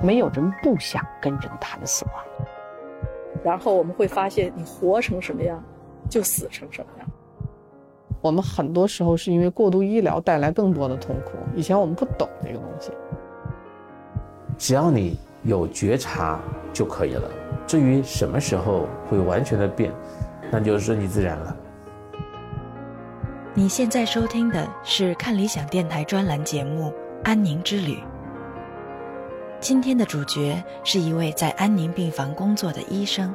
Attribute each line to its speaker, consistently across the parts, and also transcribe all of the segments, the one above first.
Speaker 1: 没有人不想跟人谈死亡。
Speaker 2: 然后我们会发现，你活成什么样，就死成什么样。
Speaker 3: 我们很多时候是因为过度医疗带来更多的痛苦。以前我们不懂这个东西。
Speaker 4: 只要你有觉察就可以了。至于什么时候会完全的变，那就顺其自然了。
Speaker 5: 你现在收听的是看理想电台专栏节目《安宁之旅》。今天的主角是一位在安宁病房工作的医生。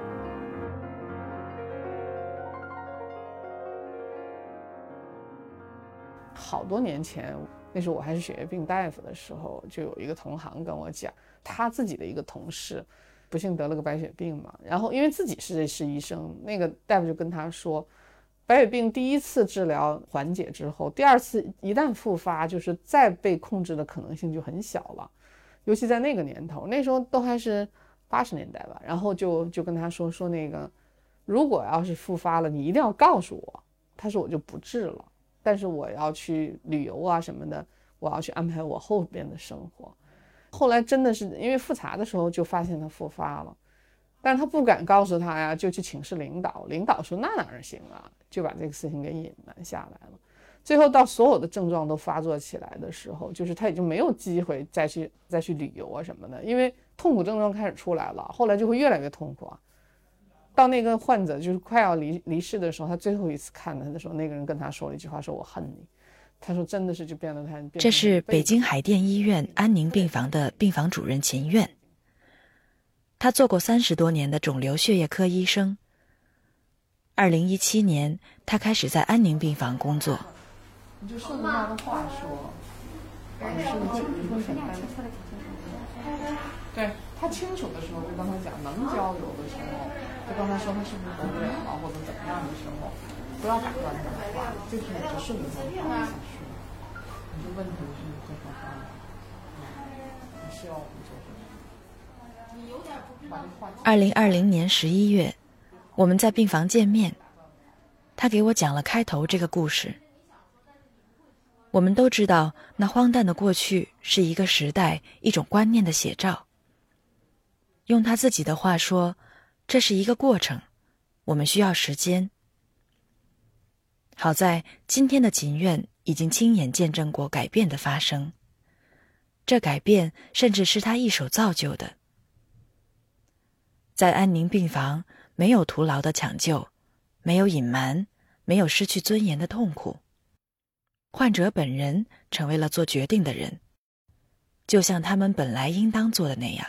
Speaker 3: 好多年前，那时候我还是血液病大夫的时候，就有一个同行跟我讲，他自己的一个同事，不幸得了个白血病嘛。然后因为自己是是医生，那个大夫就跟他说，白血病第一次治疗缓解之后，第二次一旦复发，就是再被控制的可能性就很小了。尤其在那个年头，那时候都还是八十年代吧。然后就就跟他说说那个，如果要是复发了，你一定要告诉我。他说我就不治了。但是我要去旅游啊什么的，我要去安排我后边的生活。后来真的是因为复查的时候就发现他复发了，但是他不敢告诉他呀，就去请示领导。领导说那哪行啊，就把这个事情给隐瞒下来了。最后到所有的症状都发作起来的时候，就是他已经没有机会再去再去旅游啊什么的，因为痛苦症状开始出来了，后来就会越来越痛苦啊。到那个患者就是快要离离世的时候，他最后一次看他的时候，那个人跟他说了一句话：“说我恨你。”他说：“真的是就变得他。”
Speaker 5: 这是北京海淀医院安宁病房的病房主任秦苑。他做过三十多年的肿瘤血液科医生。二零一七年，他开始在安宁病房工作。
Speaker 3: 你就顺着他的话说，你是不是你说什么？对他清楚的时候，就跟他讲能交流的时候，就刚才说他是不是得不了了或者怎么样的时候，不要打断他的话，就是你就顺着他的话下去。你就问他是这个话，你需要我们做什么？
Speaker 5: 二零二零年十一月，我们在病房见面，他给我讲了开头这个故事。我们都知道，那荒诞的过去是一个时代、一种观念的写照。用他自己的话说，这是一个过程，我们需要时间。好在今天的锦苑已经亲眼见证过改变的发生，这改变甚至是他一手造就的。在安宁病房，没有徒劳的抢救，没有隐瞒，没有失去尊严的痛苦，患者本人成为了做决定的人，就像他们本来应当做的那样。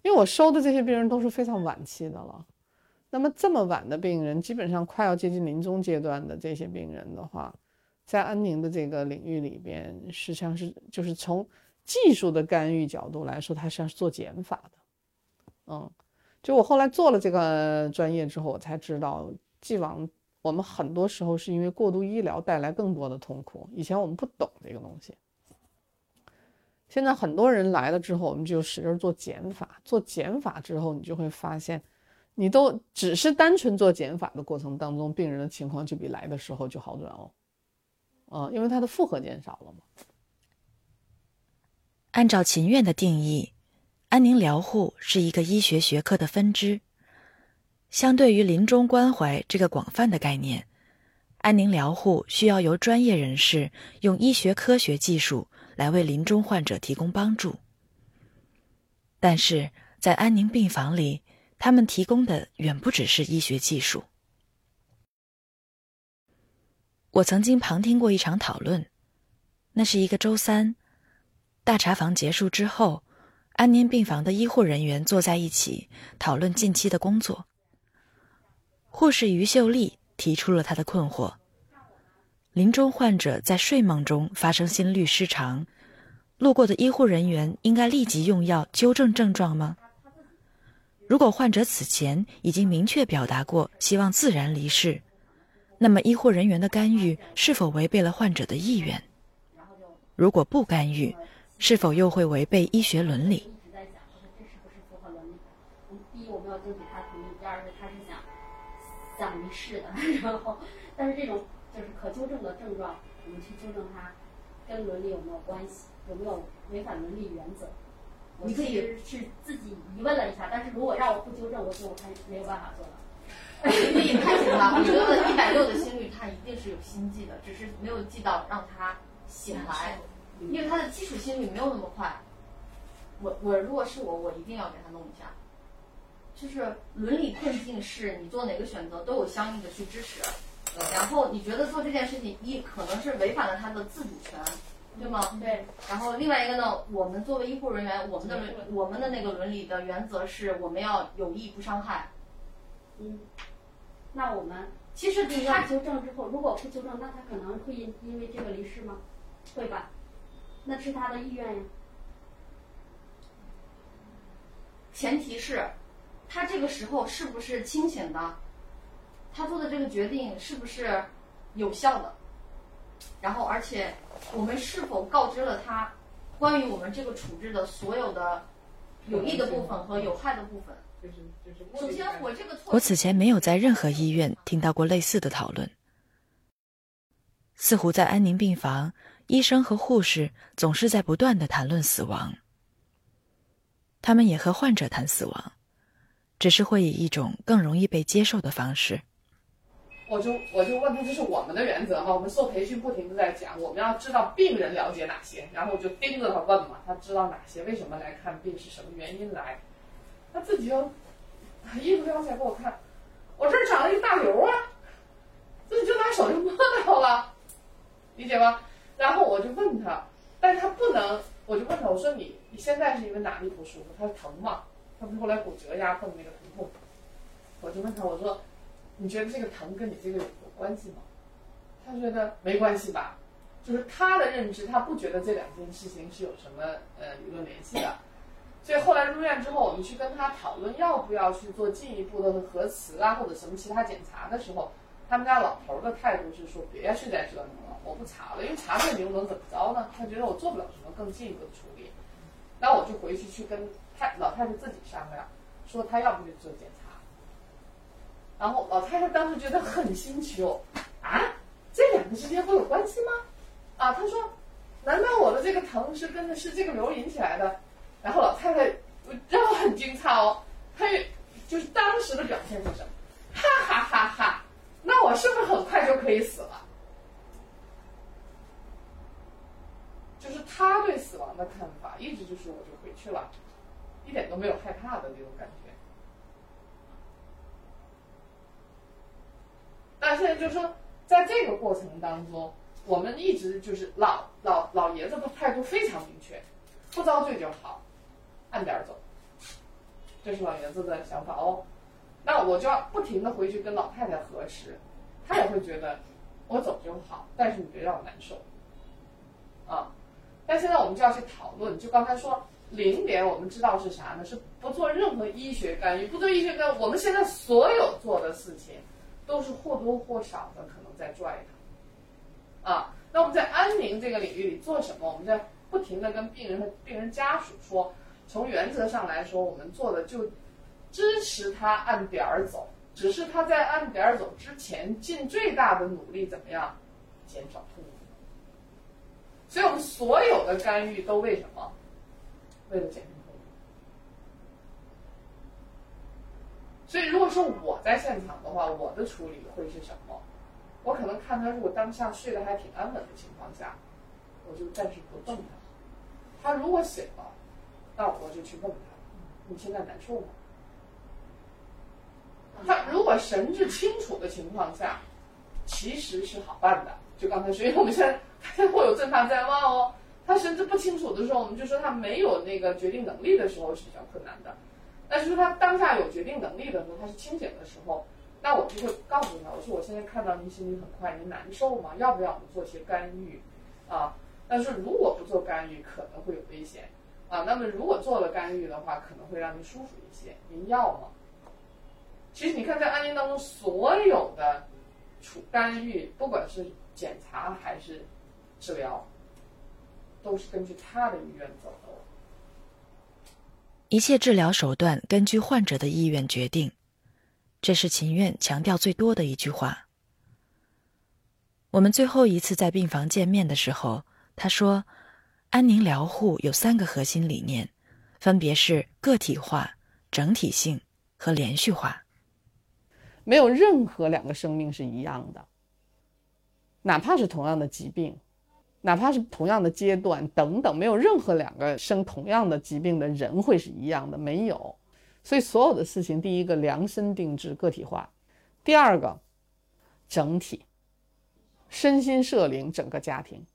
Speaker 3: 因为我收的这些病人都是非常晚期的了，那么这么晚的病人，基本上快要接近临终阶段的这些病人的话，在安宁的这个领域里边，实际上是就是从技术的干预角度来说，它实际上是做减法的。嗯，就我后来做了这个专业之后，我才知道，既往我们很多时候是因为过度医疗带来更多的痛苦，以前我们不懂这个东西。现在很多人来了之后，我们就使劲做减法。做减法之后，你就会发现，你都只是单纯做减法的过程当中，病人的情况就比来的时候就好转哦。嗯，因为他的负荷减少了嘛。
Speaker 5: 按照秦院的定义，安宁疗护是一个医学学科的分支。相对于临终关怀这个广泛的概念，安宁疗护需要由专业人士用医学科学技术。来为临终患者提供帮助，但是在安宁病房里，他们提供的远不只是医学技术。我曾经旁听过一场讨论，那是一个周三，大查房结束之后，安宁病房的医护人员坐在一起讨论近期的工作。护士于秀丽提出了她的困惑。临终患者在睡梦中发生心律失常，路过的医护人员应该立即用药纠正症状吗？如果患者此前已经明确表达过希望自然离世，那么医护人员的干预是否违背了患者的意愿？如果不干预，是否又会违背医学伦理？想离世的，然后，但是这种。就是可纠正的症状，我们去纠正它，跟伦理有没有关系？有没有违反伦理原则？
Speaker 6: 你可以是自己疑问了一下，但是如果让我不纠正，我就还没有办法做到。
Speaker 7: 心率太行了，我觉得一百六的心率他一定是有心悸的，只是没有记到让他醒来，因为他的基础心率没有那么快。我我如果是我，我一定要给他弄一下。就是伦理困境是你做哪个选择都有相应的去支持，然后你觉得做这件事情一可能是违反了他的自主权，对吗？
Speaker 6: 对。
Speaker 7: 然后另外一个呢，我们作为医护人员，我们的伦我们的那个伦理的原则是我们要有益不伤害。
Speaker 6: 嗯。那我们
Speaker 7: 其实
Speaker 6: 他纠正之后，如果不纠正，那他可能会因因为这个离世吗？会吧？那是他的意愿呀。
Speaker 7: 前提是，他这个时候是不是清醒的？他做的这个决定是不是有效的？然后，而且我们是否告知了他关于我们这个处置的所有的有益的部分和有害的部分？首先，我这个
Speaker 5: 我此前没有在任何医院听到过类似的讨论。似乎在安宁病房，医生和护士总是在不断的谈论死亡。他们也和患者谈死亡，只是会以一种更容易被接受的方式。
Speaker 3: 我就我就问他，这是我们的原则哈。我们受培训不停的在讲，我们要知道病人了解哪些，然后我就盯着他问嘛，他知道哪些，为什么来看病，是什么原因来。他自己就一不了解给我看，我这儿长了一大瘤啊，自己就拿手就摸到了，理解吧？然后我就问他，但是他不能，我就问他，我说你你现在是因为哪里不舒服？他疼吗？他不是后来骨折压迫的那个疼痛？我就问他，我说你觉得这个疼跟你这个有关系吗？他觉得没关系吧，就是他的认知，他不觉得这两件事情是有什么呃理论联系的。所以后来入院之后，我们去跟他讨论要不要去做进一步的核磁啊，或者什么其他检查的时候，他们家老头的态度是说别去再折腾了，我不查了，因为查这你又能怎么着呢？他觉得我做不了什么更进一步的处理。那我就回去去跟老太太自己商量，说她要不去做检查。然后老太太当时觉得很新奇哦，啊，这两个之间会有关系吗？啊，她说，难道我的这个疼是跟着是这个瘤引起来的？然后老太太让我很惊诧哦，她就是当时的表现就是，哈哈哈哈，那我是不是很快就可以死了？就是他对死亡的看法一直就是我就回去了，一点都没有害怕的那种感觉。但现在就是说，在这个过程当中，我们一直就是老老老爷子的态度非常明确，不遭罪就好。按点儿走，这是老爷子的想法哦。那我就要不停的回去跟老太太核实，她也会觉得我走就好，但是你别让我难受。啊，但现在我们就要去讨论，就刚才说零点，我们知道是啥呢？是不做任何医学干预，不做医学干预。我们现在所有做的事情，都是或多或少的可能在拽他。啊，那我们在安宁这个领域里做什么？我们在不停的跟病人和病人家属说。从原则上来说，我们做的就支持他按点儿走，只是他在按点儿走之前，尽最大的努力怎么样减少痛苦。所以我们所有的干预都为什么？为了减轻痛苦。所以如果说我在现场的话，我的处理会是什么？我可能看他如果当下睡得还挺安稳的情况下，我就暂时不动他。他如果醒了。那我就去问他，你现在难受吗？他如果神志清楚的情况下，其实是好办的。就刚才说，因为我们现在他 会有正常在望哦。他神志不清楚的时候，我们就说他没有那个决定能力的时候是比较困难的。但是他当下有决定能力的时候，他是清醒的时候，那我就会告诉他，我说我现在看到您心里很快，您难受吗？要不要我们做些干预？啊，但是如果不做干预，可能会有危险。啊，那么如果做了干预的话，可能会让您舒服一些。您要吗？其实你看，在案例当中，所有的处干预，不管是检查还是治疗，都是根据他的意愿走的。
Speaker 5: 一切治疗手段根据患者的意愿决定，这是秦院强调最多的一句话。我们最后一次在病房见面的时候，他说。安宁疗护有三个核心理念，分别是个体化、整体性和连续化。
Speaker 3: 没有任何两个生命是一样的，哪怕是同样的疾病，哪怕是同样的阶段等等，没有任何两个生同样的疾病的人会是一样的，没有。所以所有的事情，第一个量身定制、个体化，第二个整体，身心社灵整个家庭。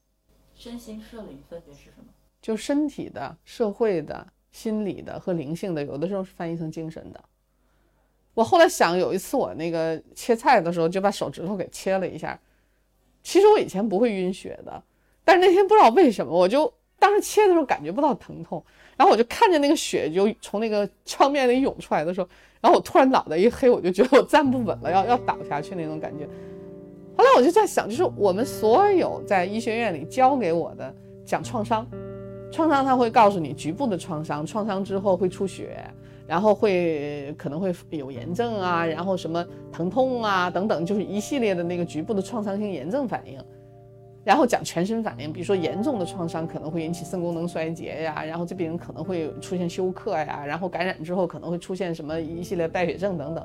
Speaker 7: 身心社灵分别是什么？
Speaker 3: 就身体的、社会的、心理的和灵性的，有的时候是翻译成精神的。我后来想，有一次我那个切菜的时候，就把手指头给切了一下。其实我以前不会晕血的，但是那天不知道为什么，我就当时切的时候感觉不到疼痛，然后我就看见那个血就从那个创面里涌出来的时候，然后我突然脑袋一黑，我就觉得我站不稳了，要要倒下去那种感觉。后来我就在想，就是我们所有在医学院里教给我的讲创伤，创伤他会告诉你局部的创伤，创伤之后会出血。然后会可能会有炎症啊，然后什么疼痛啊等等，就是一系列的那个局部的创伤性炎症反应。然后讲全身反应，比如说严重的创伤可能会引起肾功能衰竭呀，然后这病人可能会出现休克呀，然后感染之后可能会出现什么一系列败血症等等。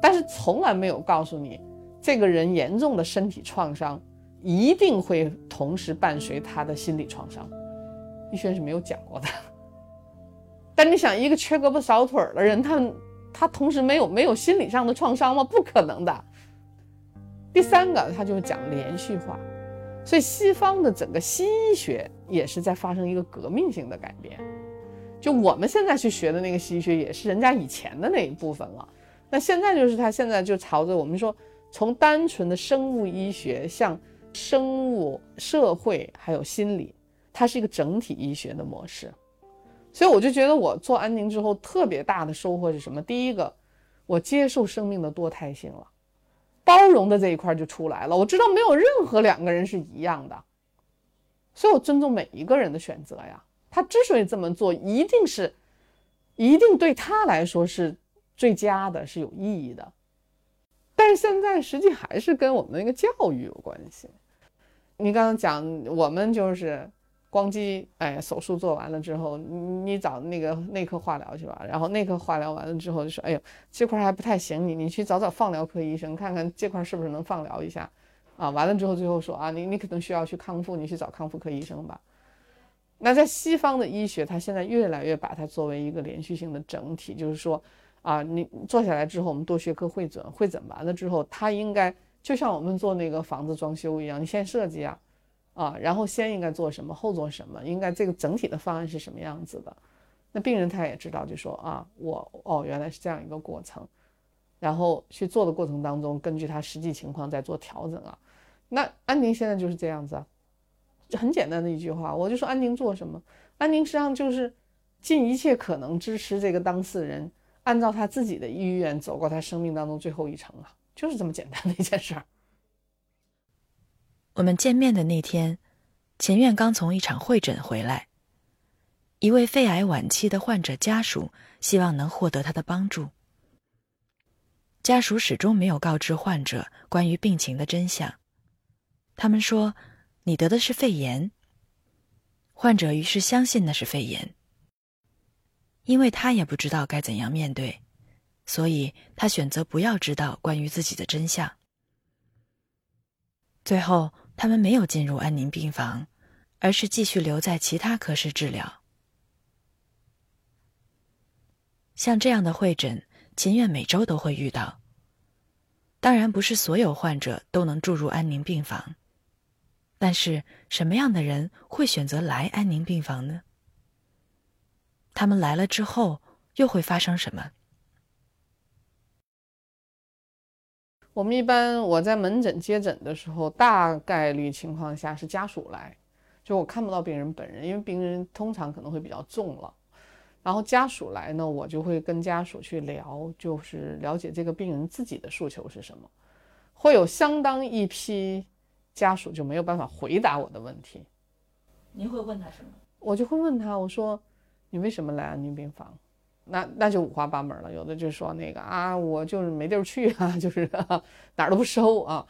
Speaker 3: 但是从来没有告诉你，这个人严重的身体创伤一定会同时伴随他的心理创伤，医学是没有讲过的。但你想，一个缺胳膊少腿的人，他他同时没有没有心理上的创伤吗？不可能的。第三个，他就是讲连续化，所以西方的整个西医学也是在发生一个革命性的改变。就我们现在去学的那个西医学，也是人家以前的那一部分了。那现在就是他现在就朝着我们说，从单纯的生物医学向生物、社会还有心理，它是一个整体医学的模式。所以我就觉得我做安宁之后特别大的收获是什么？第一个，我接受生命的多态性了，包容的这一块就出来了。我知道没有任何两个人是一样的，所以我尊重每一个人的选择呀。他之所以这么做，一定是，一定对他来说是最佳的，是有意义的。但是现在实际还是跟我们那个教育有关系。你刚刚讲我们就是。光机，哎，手术做完了之后，你找那个内科化疗去吧。然后内科化疗完了之后，就说，哎呦，这块还不太行，你你去找找放疗科医生，看看这块是不是能放疗一下，啊，完了之后最后说啊，你你可能需要去康复，你去找康复科医生吧。那在西方的医学，它现在越来越把它作为一个连续性的整体，就是说，啊，你坐下来之后，我们多学科会诊，会诊完了之后，它应该就像我们做那个房子装修一样，你先设计啊。啊，然后先应该做什么，后做什么？应该这个整体的方案是什么样子的？那病人他也知道，就说啊，我哦，原来是这样一个过程，然后去做的过程当中，根据他实际情况再做调整啊。那安宁现在就是这样子啊，很简单的一句话，我就说安宁做什么？安宁实际上就是尽一切可能支持这个当事人，按照他自己的意愿走过他生命当中最后一程啊，就是这么简单的一件事儿。
Speaker 5: 我们见面的那天，钱院刚从一场会诊回来。一位肺癌晚期的患者家属希望能获得他的帮助。家属始终没有告知患者关于病情的真相。他们说：“你得的是肺炎。”患者于是相信那是肺炎，因为他也不知道该怎样面对，所以他选择不要知道关于自己的真相。最后，他们没有进入安宁病房，而是继续留在其他科室治疗。像这样的会诊，秦院每周都会遇到。当然，不是所有患者都能住入安宁病房，但是什么样的人会选择来安宁病房呢？他们来了之后，又会发生什么？
Speaker 3: 我们一般我在门诊接诊的时候，大概率情况下是家属来，就我看不到病人本人，因为病人通常可能会比较重了。然后家属来呢，我就会跟家属去聊，就是了解这个病人自己的诉求是什么。会有相当一批家属就没有办法回答我的问题。
Speaker 7: 您会问他什么？
Speaker 3: 我就会问他，我说你为什么来安宁病房？那那就五花八门了，有的就说那个啊，我就是没地儿去啊，就是哪儿都不收啊。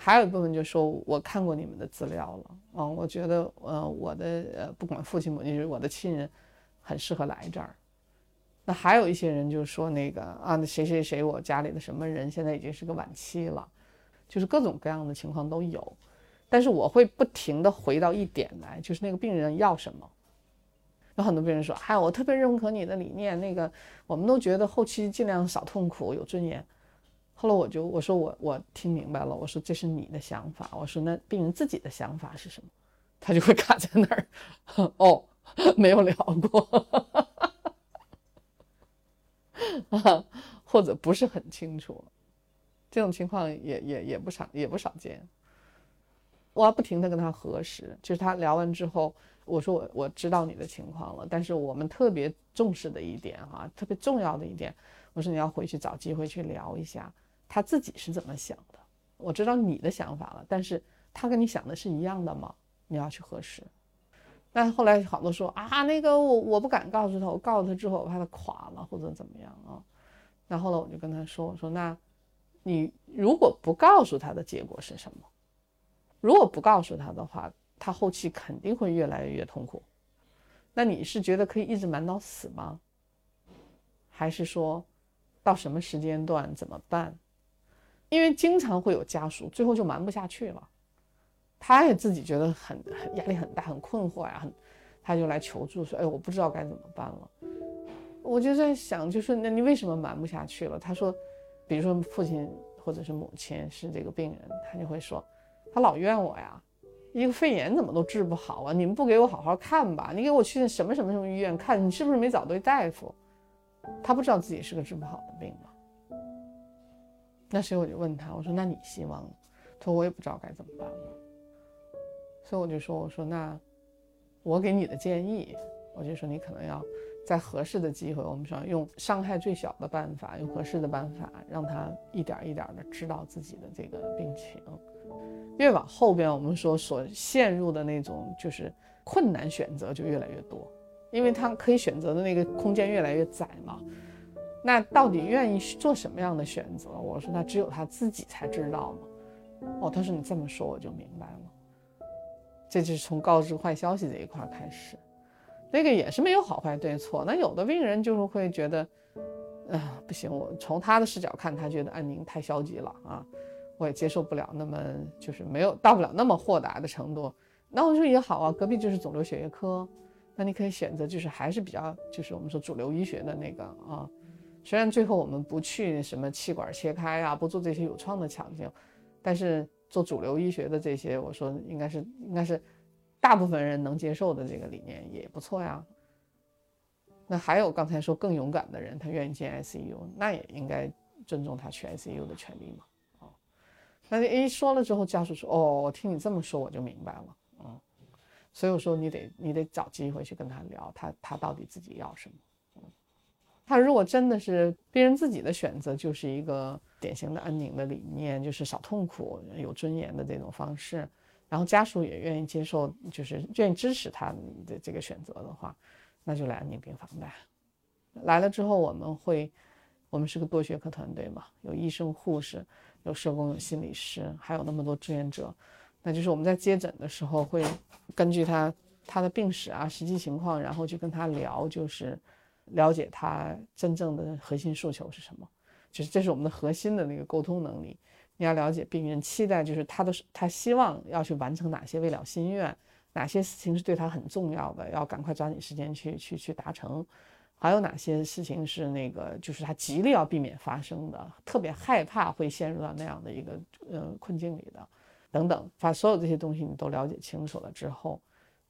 Speaker 3: 还有一部分就说我看过你们的资料了，嗯，我觉得呃我的呃不管父亲母亲，是我的亲人，很适合来这儿。那还有一些人就说那个啊，那谁谁谁，我家里的什么人现在已经是个晚期了，就是各种各样的情况都有。但是我会不停的回到一点来，就是那个病人要什么。有很多病人说，嗨，我特别认可你的理念，那个我们都觉得后期尽量少痛苦，有尊严。后来我就我说我我听明白了，我说这是你的想法，我说那病人自己的想法是什么？他就会卡在那儿，哦，没有聊过，啊，或者不是很清楚，这种情况也也也不少也不少见。我要不停的跟他核实，就是他聊完之后，我说我我知道你的情况了，但是我们特别重视的一点哈，特别重要的一点，我说你要回去找机会去聊一下他自己是怎么想的。我知道你的想法了，但是他跟你想的是一样的吗？你要去核实。但后来好多说啊，那个我我不敢告诉他，我告诉他之后我怕他垮了或者怎么样啊。那后来我就跟他说，我说那你如果不告诉他的结果是什么？如果不告诉他的话，他后期肯定会越来越痛苦。那你是觉得可以一直瞒到死吗？还是说，到什么时间段怎么办？因为经常会有家属最后就瞒不下去了，他也自己觉得很很压力很大，很困惑呀，很，他就来求助说：“哎，我不知道该怎么办了。”我就在想，就是那你为什么瞒不下去了？他说，比如说父亲或者是母亲是这个病人，他就会说。他老怨我呀，一个肺炎怎么都治不好啊？你们不给我好好看吧？你给我去什么什么什么医院看？你是不是没找对大夫？他不知道自己是个治不好的病吗？那所以我就问他，我说那你希望？他说我也不知道该怎么办了。所以我就说，我说那我给你的建议，我就说你可能要在合适的机会，我们说用伤害最小的办法，用合适的办法，让他一点一点的知道自己的这个病情。越往后边，我们说所陷入的那种就是困难选择就越来越多，因为他可以选择的那个空间越来越窄嘛。那到底愿意做什么样的选择？我说那只有他自己才知道嘛。哦，他说你这么说我就明白了。这就是从告知坏消息这一块开始，那个也是没有好坏对错。那有的病人就是会觉得，啊不行，我从他的视角看，他觉得安宁太消极了啊。我也接受不了那么就是没有到不了那么豁达的程度，那我说也好啊，隔壁就是肿瘤血液科，那你可以选择就是还是比较就是我们说主流医学的那个啊，虽然最后我们不去什么气管切开啊，不做这些有创的抢救，但是做主流医学的这些，我说应该是应该是大部分人能接受的这个理念也不错呀。那还有刚才说更勇敢的人，他愿意进 ICU，那也应该尊重他去 ICU 的权利嘛。那一说了之后，家属说：“哦，我听你这么说，我就明白了。”嗯，所以我说你得你得找机会去跟他聊，他他到底自己要什么。嗯，他如果真的是病人自己的选择，就是一个典型的安宁的理念，就是少痛苦、有尊严的这种方式，然后家属也愿意接受，就是愿意支持他的这个选择的话，那就来安宁病房呗。来了之后，我们会，我们是个多学科团队嘛，有医生、护士。有社工，有心理师，还有那么多志愿者，那就是我们在接诊的时候会根据他他的病史啊、实际情况，然后去跟他聊，就是了解他真正的核心诉求是什么，就是这是我们的核心的那个沟通能力。你要了解病人期待，就是他的他希望要去完成哪些未了心愿，哪些事情是对他很重要的，要赶快抓紧时间去去去达成。还有哪些事情是那个，就是他极力要避免发生的，特别害怕会陷入到那样的一个呃困境里的，等等，把所有这些东西你都了解清楚了之后，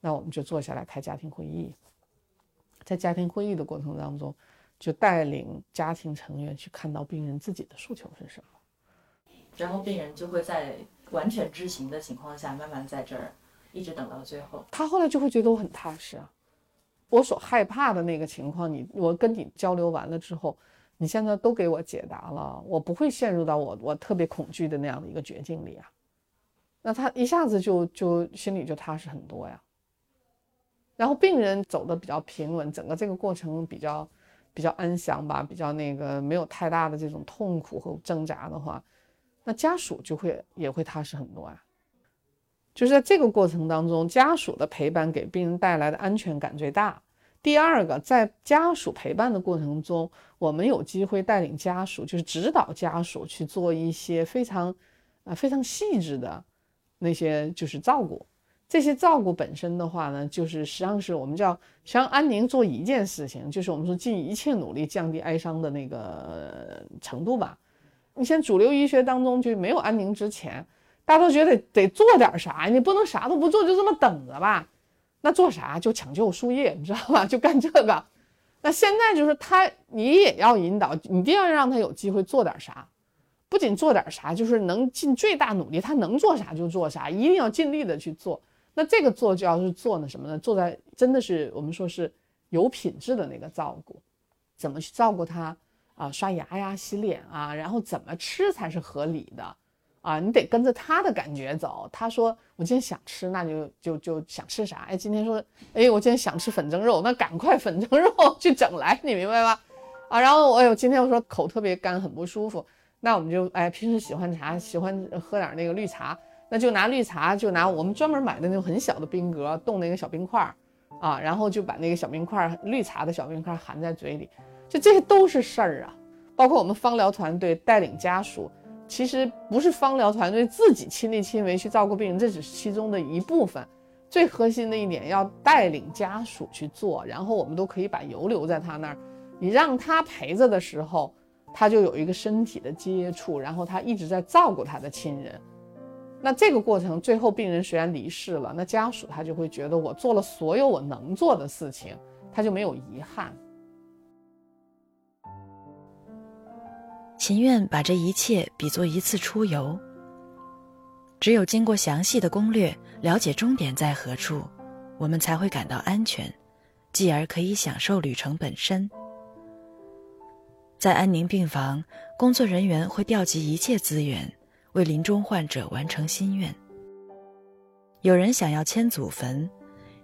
Speaker 3: 那我们就坐下来开家庭会议，在家庭会议的过程当中，就带领家庭成员去看到病人自己的诉求是什么，
Speaker 8: 然后病人就会在完全知情的情况下，慢慢在这儿一直等到最后，
Speaker 3: 他后来就会觉得我很踏实啊。我所害怕的那个情况，你我跟你交流完了之后，你现在都给我解答了，我不会陷入到我我特别恐惧的那样的一个绝境里啊。那他一下子就就心里就踏实很多呀。然后病人走的比较平稳，整个这个过程比较比较安详吧，比较那个没有太大的这种痛苦和挣扎的话，那家属就会也会踏实很多啊。就是在这个过程当中，家属的陪伴给病人带来的安全感最大，第二个，在家属陪伴的过程中，我们有机会带领家属，就是指导家属去做一些非常，啊非常细致的那些就是照顾。这些照顾本身的话呢，就是实际上是我们叫想安宁做一件事情，就是我们说尽一切努力降低哀伤的那个程度吧。你像主流医学当中就没有安宁之前，大家都觉得得做点啥，你不能啥都不做就这么等着吧？那做啥就抢救输液，你知道吧？就干这个。那现在就是他，你也要引导，一定要让他有机会做点啥，不仅做点啥，就是能尽最大努力，他能做啥就做啥，一定要尽力的去做。那这个做就要是做呢什么呢？做在真的是我们说是有品质的那个照顾，怎么去照顾他啊？刷牙呀，洗脸啊，然后怎么吃才是合理的啊？你得跟着他的感觉走。他说我今天想吃，那就就就想吃啥？哎，今天说，哎，我今天想吃粉蒸肉，那赶快粉蒸肉去整来，你明白吧？啊，然后哎呦，今天我说口特别干，很不舒服，那我们就哎，平时喜欢茶，喜欢喝点那个绿茶。那就拿绿茶，就拿我们专门买的那种很小的冰格，冻那个小冰块儿，啊，然后就把那个小冰块儿，绿茶的小冰块含在嘴里，就这些都是事儿啊。包括我们芳疗团队带领家属，其实不是方疗团队自己亲力亲为去照顾病人，这只是其中的一部分。最核心的一点要带领家属去做，然后我们都可以把油留在他那儿，你让他陪着的时候，他就有一个身体的接触，然后他一直在照顾他的亲人。那这个过程最后，病人虽然离世了，那家属他就会觉得我做了所有我能做的事情，他就没有遗憾。
Speaker 5: 情愿把这一切比作一次出游，只有经过详细的攻略，了解终点在何处，我们才会感到安全，继而可以享受旅程本身。在安宁病房，工作人员会调集一切资源。为临终患者完成心愿。有人想要迁祖坟，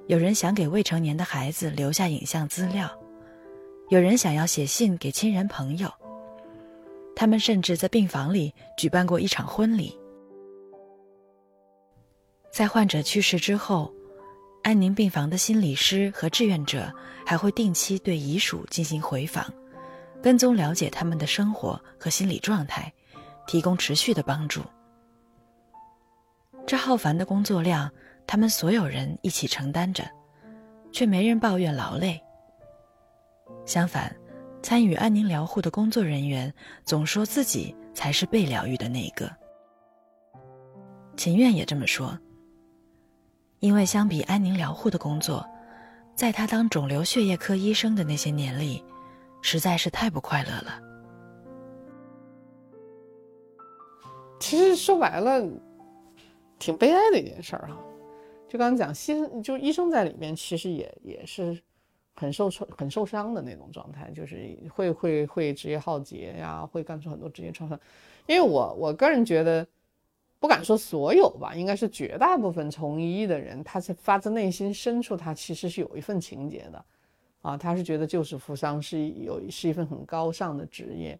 Speaker 5: 有人想给未成年的孩子留下影像资料，有人想要写信给亲人朋友。他们甚至在病房里举办过一场婚礼。在患者去世之后，安宁病房的心理师和志愿者还会定期对遗属进行回访，跟踪了解他们的生活和心理状态。提供持续的帮助。这浩繁的工作量，他们所有人一起承担着，却没人抱怨劳累。相反，参与安宁疗护的工作人员总说自己才是被疗愈的那一个。秦苑也这么说。因为相比安宁疗护的工作，在他当肿瘤血液科医生的那些年里，实在是太不快乐了。
Speaker 3: 其实说白了，挺悲哀的一件事儿哈。就刚才讲，心就医生在里面，其实也也是很受创、很受伤的那种状态，就是会会会职业浩劫呀，会干出很多职业创伤。因为我我个人觉得，不敢说所有吧，应该是绝大部分从医的人，他是发自内心深处，他其实是有一份情结的，啊，他是觉得救死扶伤是有是一份很高尚的职业，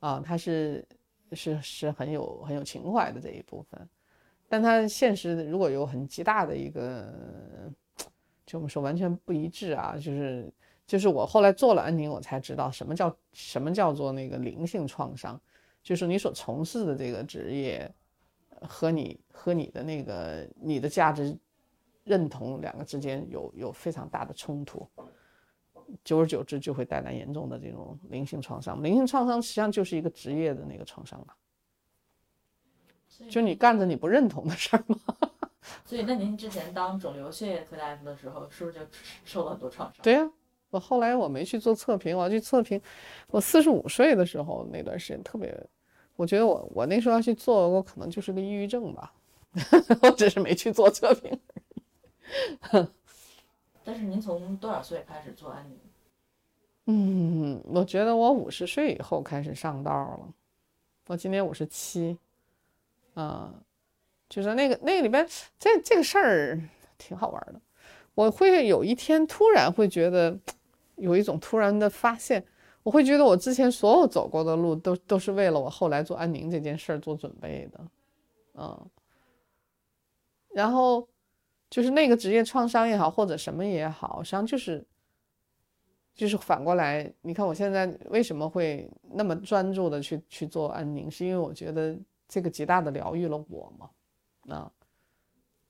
Speaker 3: 啊，他是。是是很有很有情怀的这一部分，但他现实如果有很极大的一个，就我们说完全不一致啊，就是就是我后来做了安宁，我才知道什么叫什么叫做那个灵性创伤，就是你所从事的这个职业和你和你的那个你的价值认同两个之间有有非常大的冲突。久而久之就会带来严重的这种灵性创伤。灵性创伤实际上就是一个职业的那个创伤嘛，就你干着你不认同的事儿嘛。
Speaker 8: 所以，那您之前当肿瘤血液科大夫的时候，是不是就受了很多创伤？
Speaker 3: 对呀，我后来我没去做测评，我要去测评。我四十五岁的时候那段时间特别，我觉得我我那时候要去做，我可能就是个抑郁症吧。我只是没去做测评。
Speaker 8: 但是您从多少岁开始做安宁？
Speaker 3: 嗯，我觉得我五十岁以后开始上道了。我今年五十七，啊，就是那个那个里边这这个事儿挺好玩的。我会有一天突然会觉得有一种突然的发现，我会觉得我之前所有走过的路都都是为了我后来做安宁这件事儿做准备的，嗯，然后。就是那个职业创伤也好，或者什么也好，实际上就是就是反过来，你看我现在为什么会那么专注的去去做安宁，是因为我觉得这个极大的疗愈了我嘛，啊，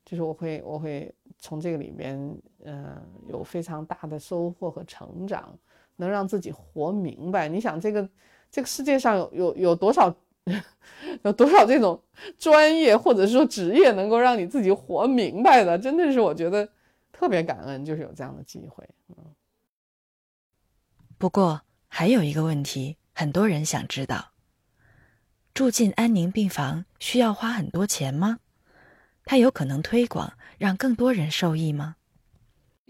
Speaker 3: 就是我会我会从这个里边，嗯，有非常大的收获和成长，能让自己活明白。你想这个这个世界上有有有多少 有多少这种专业或者说职业能够让你自己活明白的，真的是我觉得特别感恩，就是有这样的机会，嗯。
Speaker 5: 不过还有一个问题，很多人想知道：住进安宁病房需要花很多钱吗？它有可能推广，让更多人受益吗？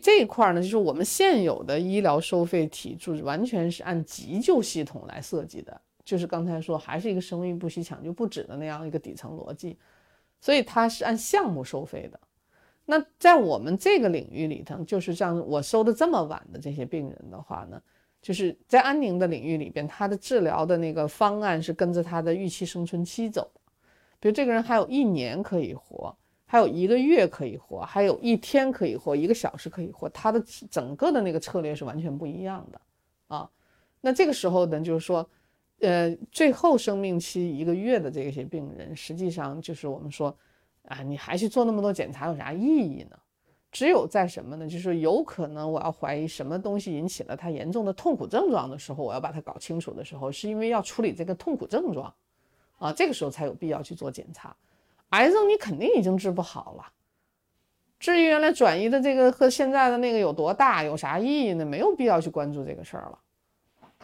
Speaker 3: 这一块呢，就是我们现有的医疗收费体制完全是按急救系统来设计的，就是刚才说还是一个生育不息、抢救不止的那样一个底层逻辑，所以它是按项目收费的。那在我们这个领域里头，就是像我收的这么晚的这些病人的话呢？就是在安宁的领域里边，他的治疗的那个方案是跟着他的预期生存期走。比如这个人还有一年可以活，还有一个月可以活，还有一天可以活，一个小时可以活，他的整个的那个策略是完全不一样的啊。那这个时候呢，就是说，呃，最后生命期一个月的这些病人，实际上就是我们说，啊，你还去做那么多检查有啥意义呢？只有在什么呢？就是有可能我要怀疑什么东西引起了他严重的痛苦症状的时候，我要把它搞清楚的时候，是因为要处理这个痛苦症状，啊，这个时候才有必要去做检查。癌症你肯定已经治不好了，至于原来转移的这个和现在的那个有多大，有啥意义呢？没有必要去关注这个事儿了，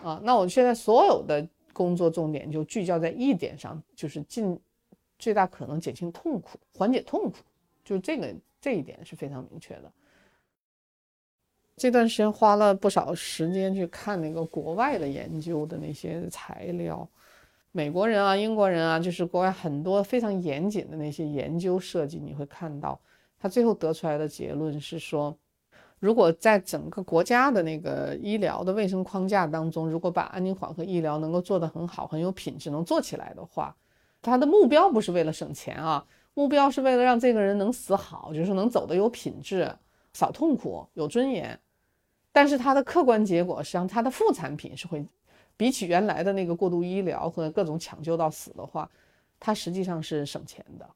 Speaker 3: 啊，那我现在所有的工作重点就聚焦在一点上，就是尽最大可能减轻痛苦，缓解痛苦，就这个。这一点是非常明确的。这段时间花了不少时间去看那个国外的研究的那些材料，美国人啊、英国人啊，就是国外很多非常严谨的那些研究设计，你会看到他最后得出来的结论是说，如果在整个国家的那个医疗的卫生框架当中，如果把安宁缓和医疗能够做得很好、很有品质，能做起来的话，他的目标不是为了省钱啊。目标是为了让这个人能死好，就是能走得有品质、少痛苦、有尊严。但是他的客观结果，实际上他的副产品是会，比起原来的那个过度医疗和各种抢救到死的话，它实际上是省钱的，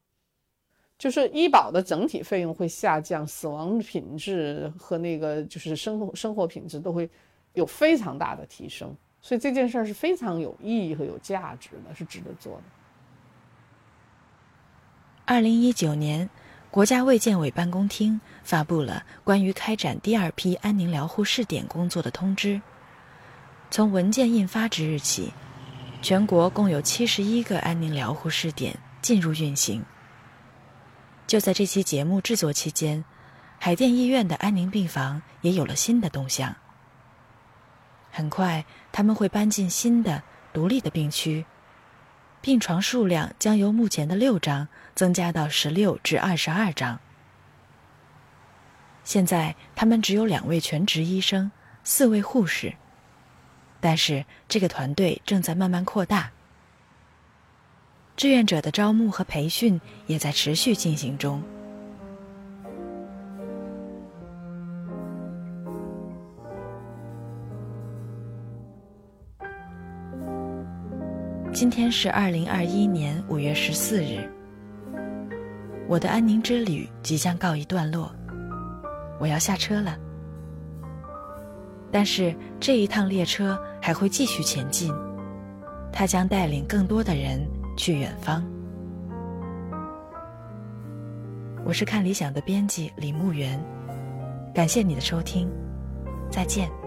Speaker 3: 就是医保的整体费用会下降，死亡品质和那个就是生活生活品质都会有非常大的提升。所以这件事儿是非常有意义和有价值的，是值得做的。
Speaker 5: 二零一九年，国家卫健委办公厅发布了关于开展第二批安宁疗护试点工作的通知。从文件印发之日起，全国共有七十一个安宁疗护试点进入运行。就在这期节目制作期间，海淀医院的安宁病房也有了新的动向。很快，他们会搬进新的独立的病区。病床数量将由目前的六张增加到十六至二十二张。现在他们只有两位全职医生，四位护士，但是这个团队正在慢慢扩大。志愿者的招募和培训也在持续进行中。今天是二零二一年五月十四日，我的安宁之旅即将告一段落，我要下车了。但是这一趟列车还会继续前进，它将带领更多的人去远方。我是看理想的编辑李慕源，感谢你的收听，再见。